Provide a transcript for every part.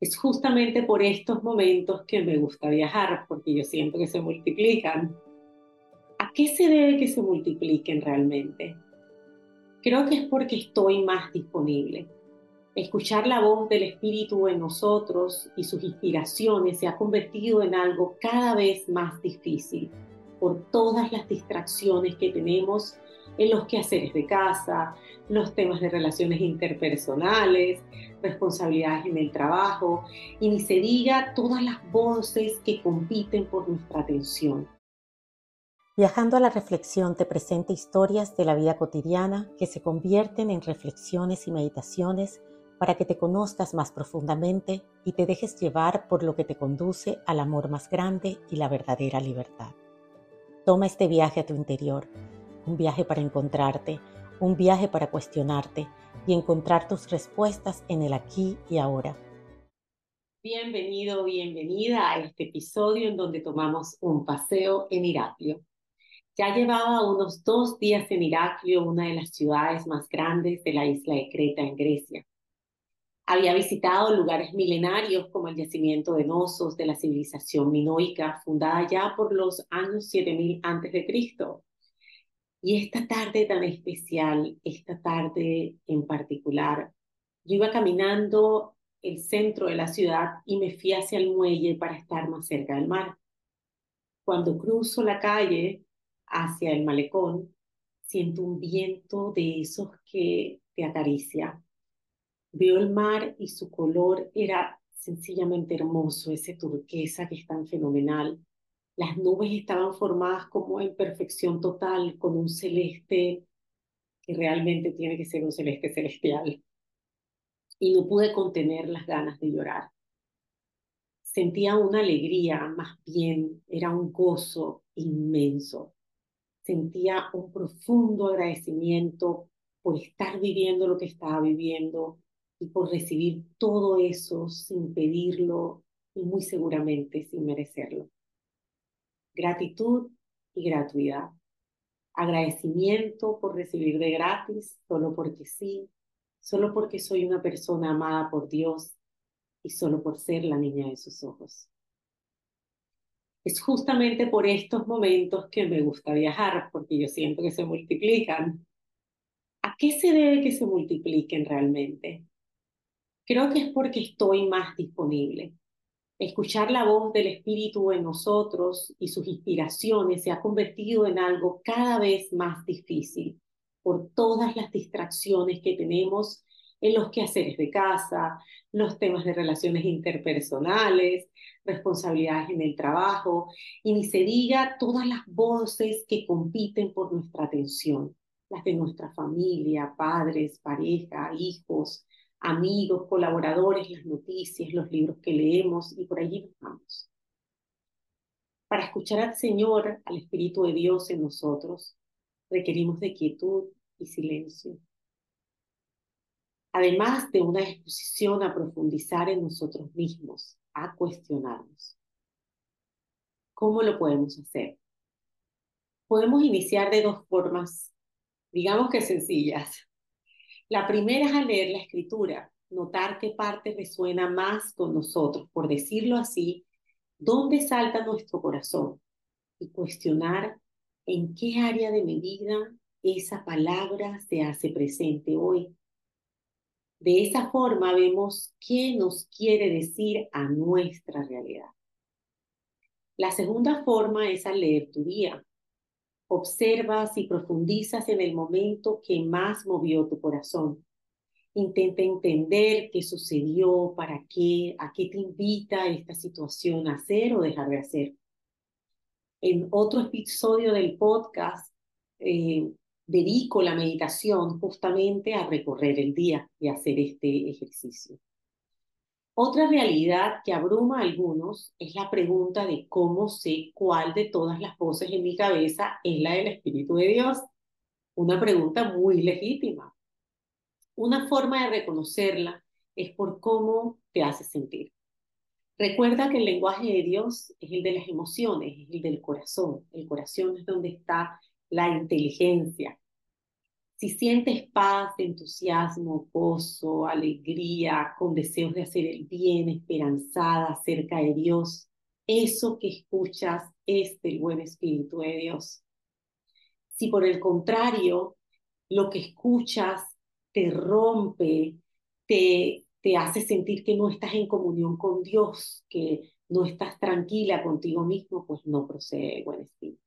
Es justamente por estos momentos que me gusta viajar, porque yo siento que se multiplican. ¿A qué se debe que se multipliquen realmente? Creo que es porque estoy más disponible. Escuchar la voz del Espíritu en nosotros y sus inspiraciones se ha convertido en algo cada vez más difícil por todas las distracciones que tenemos en los quehaceres de casa, los temas de relaciones interpersonales, responsabilidades en el trabajo y ni se diga todas las voces que compiten por nuestra atención. Viajando a la reflexión te presenta historias de la vida cotidiana que se convierten en reflexiones y meditaciones para que te conozcas más profundamente y te dejes llevar por lo que te conduce al amor más grande y la verdadera libertad. Toma este viaje a tu interior, un viaje para encontrarte, un viaje para cuestionarte y encontrar tus respuestas en el aquí y ahora. Bienvenido, bienvenida a este episodio en donde tomamos un paseo en Iraklio. Ya llevaba unos dos días en Iraklio, una de las ciudades más grandes de la isla de Creta en Grecia. Había visitado lugares milenarios como el yacimiento de Nosos de la civilización minoica, fundada ya por los años 7000 a.C. Y esta tarde tan especial, esta tarde en particular, yo iba caminando el centro de la ciudad y me fui hacia el muelle para estar más cerca del mar. Cuando cruzo la calle hacia el malecón, siento un viento de esos que te acaricia Veo el mar y su color era sencillamente hermoso, ese turquesa que es tan fenomenal. Las nubes estaban formadas como en perfección total, con un celeste que realmente tiene que ser un celeste celestial. Y no pude contener las ganas de llorar. Sentía una alegría, más bien era un gozo inmenso. Sentía un profundo agradecimiento por estar viviendo lo que estaba viviendo, y por recibir todo eso sin pedirlo y muy seguramente sin merecerlo. Gratitud y gratuidad. Agradecimiento por recibir de gratis, solo porque sí, solo porque soy una persona amada por Dios y solo por ser la niña de sus ojos. Es justamente por estos momentos que me gusta viajar, porque yo siento que se multiplican. ¿A qué se debe que se multipliquen realmente? Creo que es porque estoy más disponible. Escuchar la voz del Espíritu en nosotros y sus inspiraciones se ha convertido en algo cada vez más difícil por todas las distracciones que tenemos en los quehaceres de casa, los temas de relaciones interpersonales, responsabilidades en el trabajo y ni se diga todas las voces que compiten por nuestra atención, las de nuestra familia, padres, pareja, hijos, amigos, colaboradores, las noticias, los libros que leemos y por allí vamos. Para escuchar al Señor, al Espíritu de Dios en nosotros, requerimos de quietud y silencio. Además de una disposición a profundizar en nosotros mismos, a cuestionarnos. ¿Cómo lo podemos hacer? Podemos iniciar de dos formas, digamos que sencillas. La primera es al leer la escritura, notar qué parte resuena más con nosotros, por decirlo así, dónde salta nuestro corazón y cuestionar en qué área de mi vida esa palabra se hace presente hoy. De esa forma vemos qué nos quiere decir a nuestra realidad. La segunda forma es al leer tu día, Observas y profundizas en el momento que más movió tu corazón. Intenta entender qué sucedió, para qué, a qué te invita esta situación a hacer o dejar de hacer. En otro episodio del podcast eh, dedico la meditación justamente a recorrer el día y hacer este ejercicio. Otra realidad que abruma a algunos es la pregunta de cómo sé cuál de todas las voces en mi cabeza es la del Espíritu de Dios. Una pregunta muy legítima. Una forma de reconocerla es por cómo te hace sentir. Recuerda que el lenguaje de Dios es el de las emociones, es el del corazón. El corazón es donde está la inteligencia. Si sientes paz, entusiasmo, gozo, alegría, con deseos de hacer el bien, esperanzada cerca de Dios, eso que escuchas es del buen Espíritu de Dios. Si por el contrario, lo que escuchas te rompe, te, te hace sentir que no estás en comunión con Dios, que no estás tranquila contigo mismo, pues no procede el buen espíritu.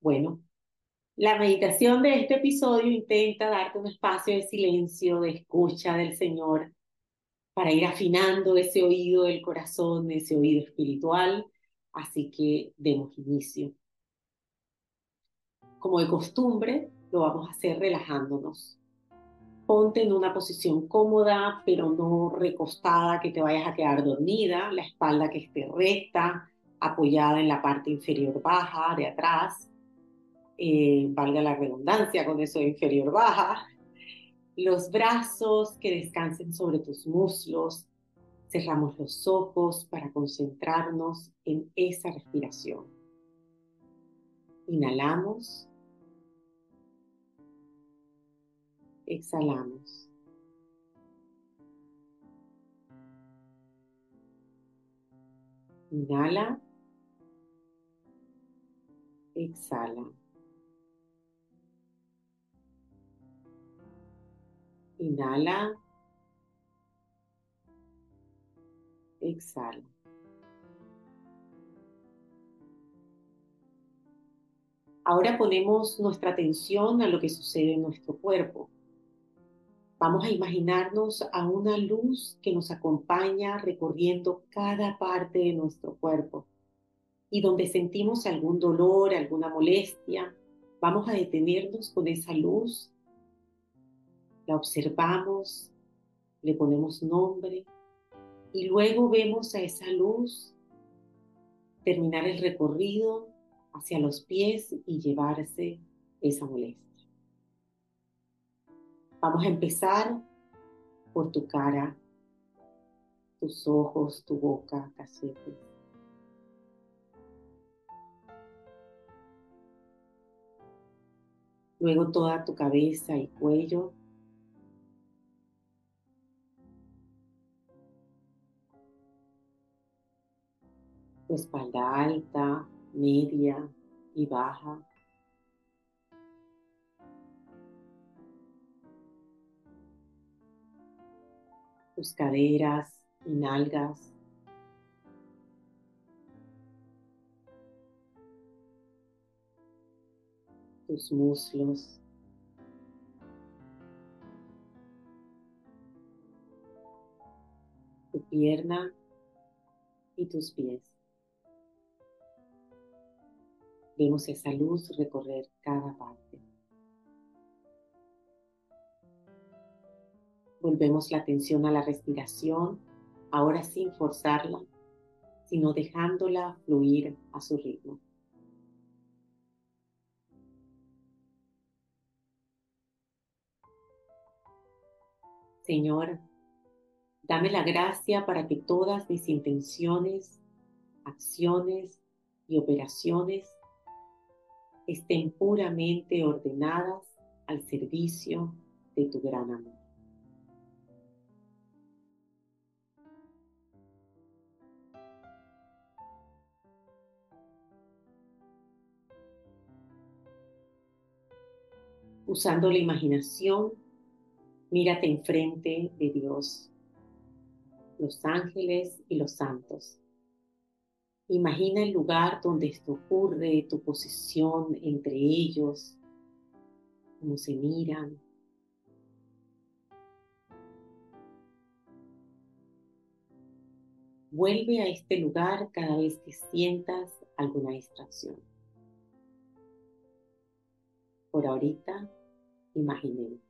Bueno, la meditación de este episodio intenta darte un espacio de silencio, de escucha del Señor, para ir afinando ese oído del corazón, ese oído espiritual. Así que demos inicio. Como de costumbre, lo vamos a hacer relajándonos. Ponte en una posición cómoda, pero no recostada, que te vayas a quedar dormida, la espalda que esté recta, apoyada en la parte inferior baja de atrás, eh, valga la redundancia con eso de inferior baja, los brazos que descansen sobre tus muslos, cerramos los ojos para concentrarnos en esa respiración. Inhalamos. Exhalamos. Inhala. Exhala. Inhala. Exhala. Ahora ponemos nuestra atención a lo que sucede en nuestro cuerpo. Vamos a imaginarnos a una luz que nos acompaña recorriendo cada parte de nuestro cuerpo. Y donde sentimos algún dolor, alguna molestia, vamos a detenernos con esa luz la observamos, le ponemos nombre y luego vemos a esa luz terminar el recorrido hacia los pies y llevarse esa molestia. Vamos a empezar por tu cara, tus ojos, tu boca, cachetes. Luego toda tu cabeza y cuello espalda alta, media y baja. Tus caderas y nalgas. Tus muslos. Tu pierna y tus pies. Vemos esa luz recorrer cada parte. Volvemos la atención a la respiración, ahora sin forzarla, sino dejándola fluir a su ritmo. Señor, dame la gracia para que todas mis intenciones, acciones y operaciones estén puramente ordenadas al servicio de tu gran amor. Usando la imaginación, mírate enfrente de Dios, los ángeles y los santos Imagina el lugar donde esto ocurre, tu posición entre ellos, cómo se miran. Vuelve a este lugar cada vez que sientas alguna distracción. Por ahorita, imaginemos.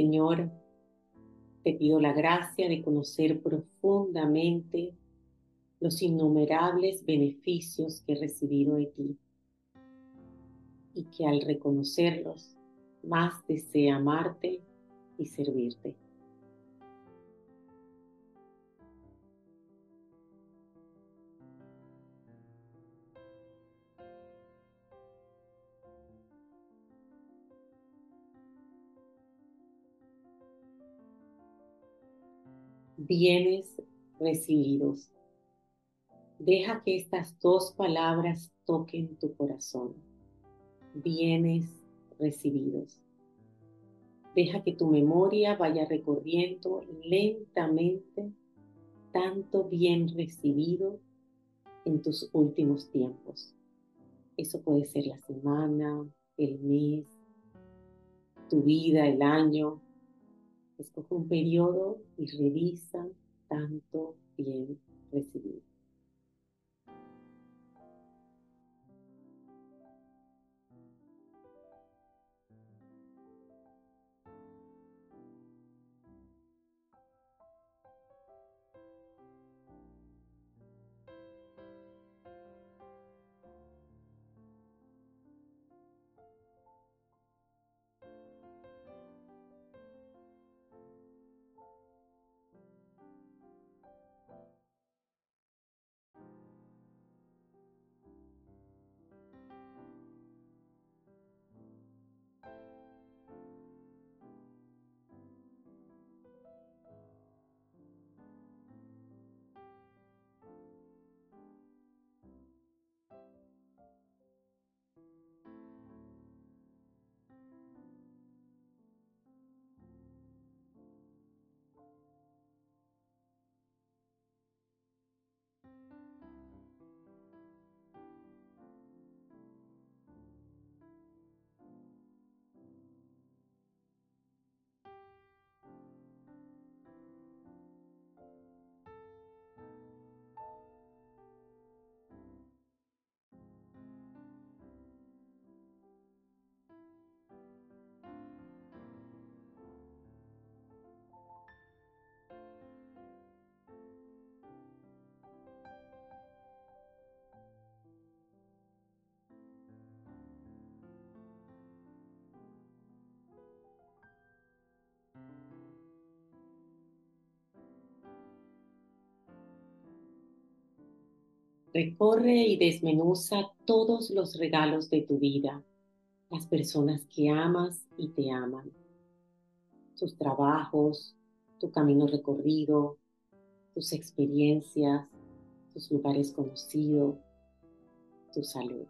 Señor, te pido la gracia de conocer profundamente los innumerables beneficios que he recibido de ti y que al reconocerlos más desea amarte y servirte. Bienes recibidos. Deja que estas dos palabras toquen tu corazón. Bienes recibidos. Deja que tu memoria vaya recorriendo lentamente tanto bien recibido en tus últimos tiempos. Eso puede ser la semana, el mes, tu vida, el año. Escoge un periodo y revisa tanto bien recibido. Recorre y desmenuza todos los regalos de tu vida, las personas que amas y te aman, tus trabajos, tu camino recorrido, tus experiencias, tus lugares conocidos, tu salud.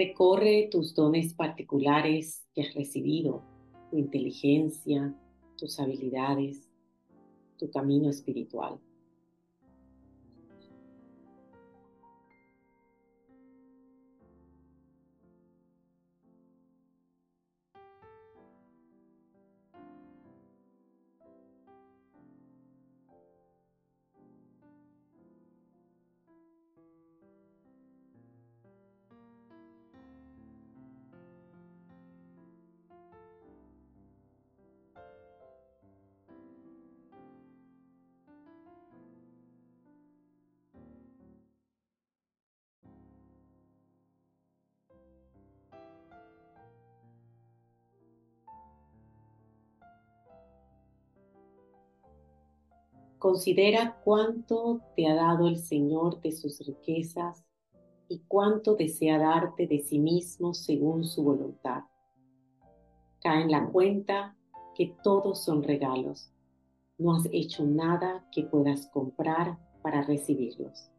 Recorre tus dones particulares que has recibido, tu inteligencia, tus habilidades, tu camino espiritual. Considera cuánto te ha dado el Señor de sus riquezas y cuánto desea darte de sí mismo según su voluntad. Cae en la cuenta que todos son regalos. No has hecho nada que puedas comprar para recibirlos.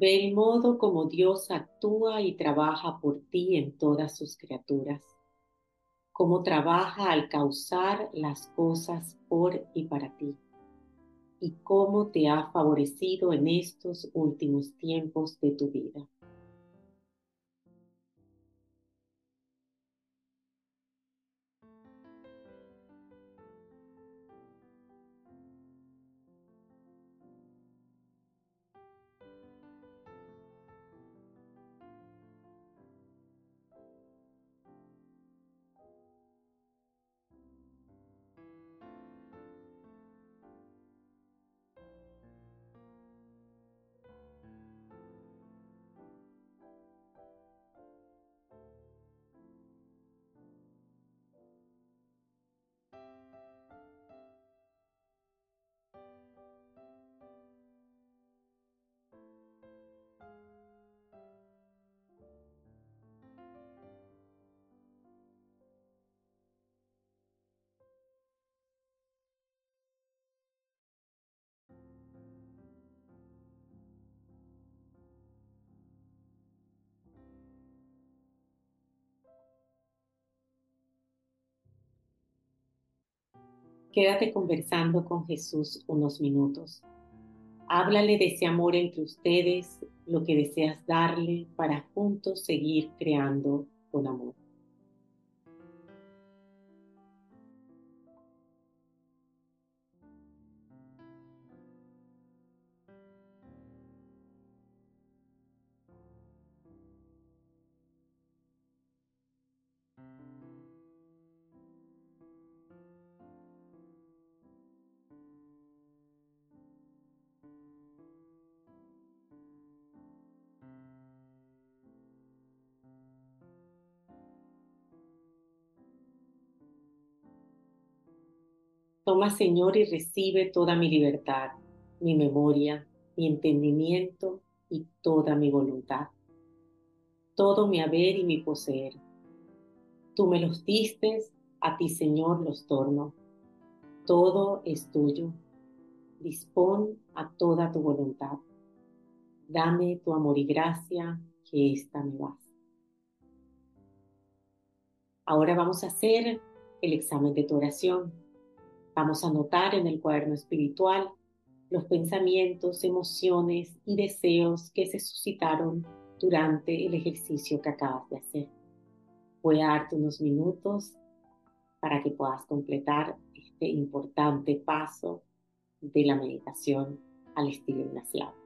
Ve el modo como Dios actúa y trabaja por ti en todas sus criaturas. Cómo trabaja al causar las cosas por y para ti. Y cómo te ha favorecido en estos últimos tiempos de tu vida. Quédate conversando con Jesús unos minutos. Háblale de ese amor entre ustedes, lo que deseas darle para juntos seguir creando con amor. Toma, Señor, y recibe toda mi libertad, mi memoria, mi entendimiento y toda mi voluntad, todo mi haber y mi poseer. Tú me los diste, a ti, Señor, los torno. Todo es tuyo. Dispón a toda tu voluntad. Dame tu amor y gracia, que esta me vas. Ahora vamos a hacer el examen de tu oración. Vamos a anotar en el cuaderno espiritual los pensamientos, emociones y deseos que se suscitaron durante el ejercicio que acabas de hacer. Voy a darte unos minutos para que puedas completar este importante paso de la meditación al estilo ignaciado.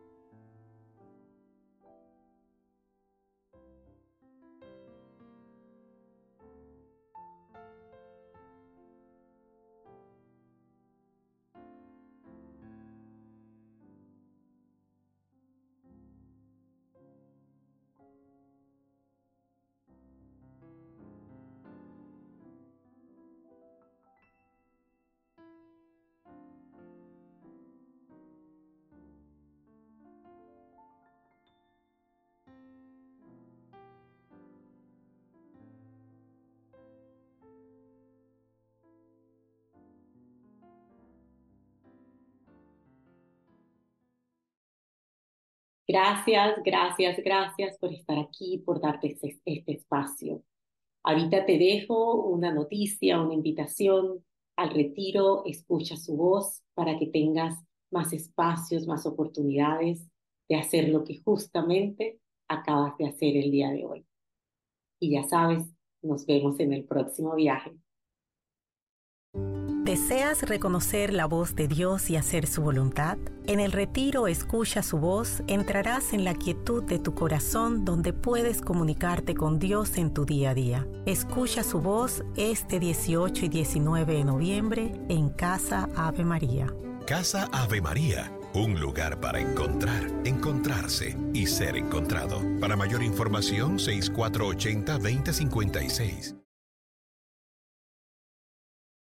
Gracias, gracias, gracias por estar aquí, por darte este, este, espacio. Ahorita te dejo una noticia, una invitación al retiro, escucha su voz para que tengas más espacios, más oportunidades de hacer lo que justamente acabas de hacer el día de hoy. Y ya sabes, nos vemos en el próximo viaje. ¿Deseas reconocer la voz de Dios y hacer su voluntad? En el retiro Escucha su voz entrarás en la quietud de tu corazón donde puedes comunicarte con Dios en tu día a día. Escucha su voz este 18 y 19 de noviembre en Casa Ave María. Casa Ave María, un lugar para encontrar, encontrarse y ser encontrado. Para mayor información 6480 2056.